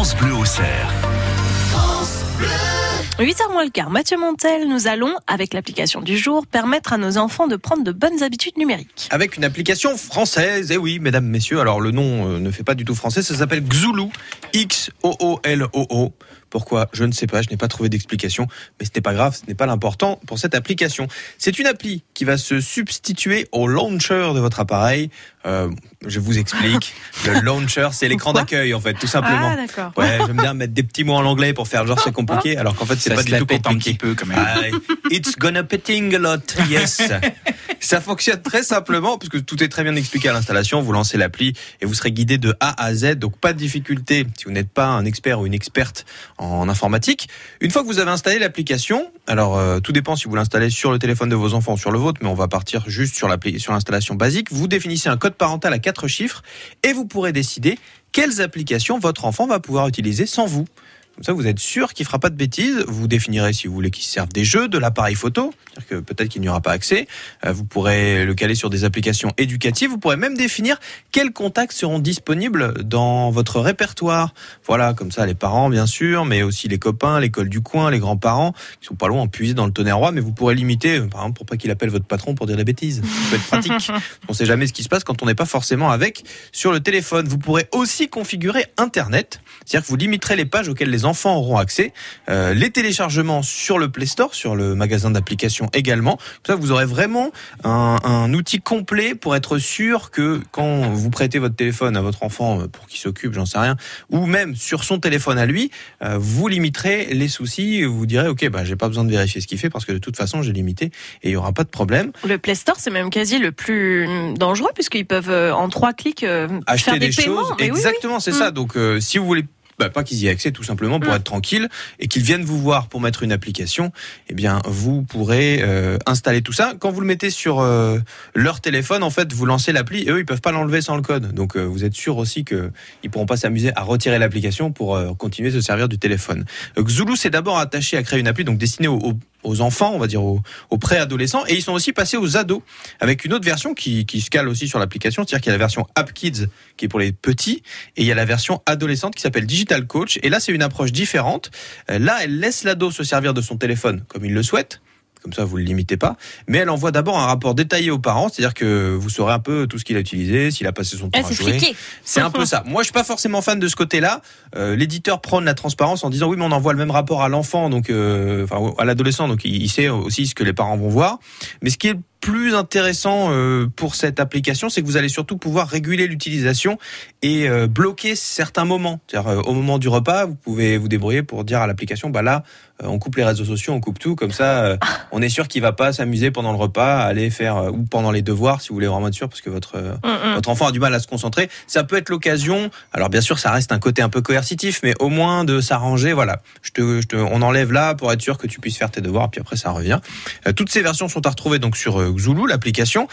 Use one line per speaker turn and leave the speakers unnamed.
France Bleu au cerf.
8h moins le quart, Mathieu Montel, nous allons, avec l'application du jour, permettre à nos enfants de prendre de bonnes habitudes numériques.
Avec une application française, et oui, mesdames, messieurs, alors le nom euh, ne fait pas du tout français, ça s'appelle Xulu, X-O-O-L-O-O. Pourquoi? Je ne sais pas, je n'ai pas trouvé d'explication, mais ce n'est pas grave, ce n'est pas l'important pour cette application. C'est une appli qui va se substituer au launcher de votre appareil. Euh, je vous explique. Le launcher, c'est l'écran d'accueil, en fait, tout simplement.
Ah, d'accord.
Ouais, j'aime bien mettre des petits mots en anglais pour faire genre c'est compliqué, alors qu'en fait c'est pas
se
du tout
pète un
compliqué.
petit peu quand même.
Ah, it's gonna petting a lot, yes. Ça fonctionne très simplement puisque tout est très bien expliqué à l'installation. Vous lancez l'appli et vous serez guidé de A à Z. Donc pas de difficulté si vous n'êtes pas un expert ou une experte en informatique. Une fois que vous avez installé l'application, alors euh, tout dépend si vous l'installez sur le téléphone de vos enfants ou sur le vôtre, mais on va partir juste sur l'installation basique. Vous définissez un code parental à quatre chiffres et vous pourrez décider quelles applications votre enfant va pouvoir utiliser sans vous. Comme ça, vous êtes sûr qu'il fera pas de bêtises. Vous définirez si vous voulez qu'il serve des jeux, de l'appareil photo, c'est-à-dire que peut-être qu'il n'y aura pas accès. Euh, Vous pourrez le caler sur des applications éducatives. Vous pourrez même définir quels contacts seront disponibles dans votre répertoire. Voilà, comme ça, les parents, bien sûr, mais aussi les copains, l'école du coin, les grands-parents, qui sont pas loin, puiser dans le tonnerre roi, mais vous pourrez limiter, euh, par exemple, pour pas qu'il appelle votre patron pour dire des bêtises. Ça peut être pratique. On sait jamais ce qui se passe quand on n'est pas forcément avec sur le téléphone. Vous pourrez aussi configurer Internet, c'est-à-dire que vous limiterez les pages auxquelles les enfants auront accès, euh, les téléchargements sur le Play Store, sur le magasin d'applications également. Comme ça, vous aurez vraiment un, un outil complet pour être sûr que quand vous prêtez votre téléphone à votre enfant euh, pour qu'il s'occupe, j'en sais rien, ou même sur son téléphone à lui, euh, vous limiterez les soucis. Vous direz, ok, bah j'ai pas besoin de vérifier ce qu'il fait parce que de toute façon j'ai limité et il y aura pas de problème.
Le Play Store, c'est même quasi le plus dangereux puisqu'ils peuvent euh, en trois clics
acheter
faire des,
des,
paiements.
choses.
Mais oui, oui.
Exactement, c'est
Mm.
ça. Donc, euh, si vous voulez bah, pas qu'ils y aient accès tout simplement pour
Mm.
être tranquille et qu'ils viennent vous voir pour mettre une application, eh bien vous pourrez euh, installer tout ça. Quand vous le mettez sur euh, leur téléphone, en fait, vous lancez l'appli et eux ils peuvent pas l'enlever sans le code. Donc euh, vous êtes sûr aussi que ils pourront pas s'amuser à retirer l'application pour continuer de se servir du téléphone. Xulu s'est d'abord attaché à créer une appli donc destinée aux, aux- aux enfants, on va dire aux, préadolescents, et ils sont aussi passés aux ados avec une autre version qui, qui se cale aussi sur l'application, c'est-à-dire qu'il y a la version App Kids qui est pour les petits, et il y a la version adolescente qui s'appelle Digital Coach. Et là, c'est une approche différente. Euh, Là, elle laisse l'ado se servir de son téléphone comme il le souhaite. Comme ça, vous ne le limitez pas. Mais elle envoie d'abord un rapport détaillé aux parents, c'est-à-dire que vous saurez un peu tout ce qu'il a utilisé, s'il a passé son temps
Ah,
à jouer. C'est un peu ça. Moi, je suis pas forcément fan de ce côté-là. Euh, L'éditeur prône la transparence en disant oui, mais on envoie le même rapport à l'enfant, donc euh, enfin à l'adolescent, donc il, sait aussi ce que les parents vont voir. Mais ce qui est plus intéressant euh, pour cette application, c'est que vous allez surtout pouvoir réguler l'utilisation et bloquer certains moments. C'est-à-dire au moment du repas, vous pouvez vous débrouiller pour dire à l'application, bah là, on coupe les réseaux sociaux, on coupe tout, comme ça, euh, on est sûr qu'il va pas s'amuser pendant le repas, aller faire euh, ou pendant les devoirs, si vous voulez vraiment être sûr, parce que votre euh,
Mm, mm.
votre enfant a du mal à se concentrer, ça peut être l'occasion. Alors bien sûr, ça reste un côté un peu coercitif, mais au moins de s'arranger. Voilà, je te, je te- on enlève là pour être sûr que tu puisses faire tes devoirs, puis après ça revient. Euh, toutes ces versions sont à retrouver donc sur euh, Xulu, l'application.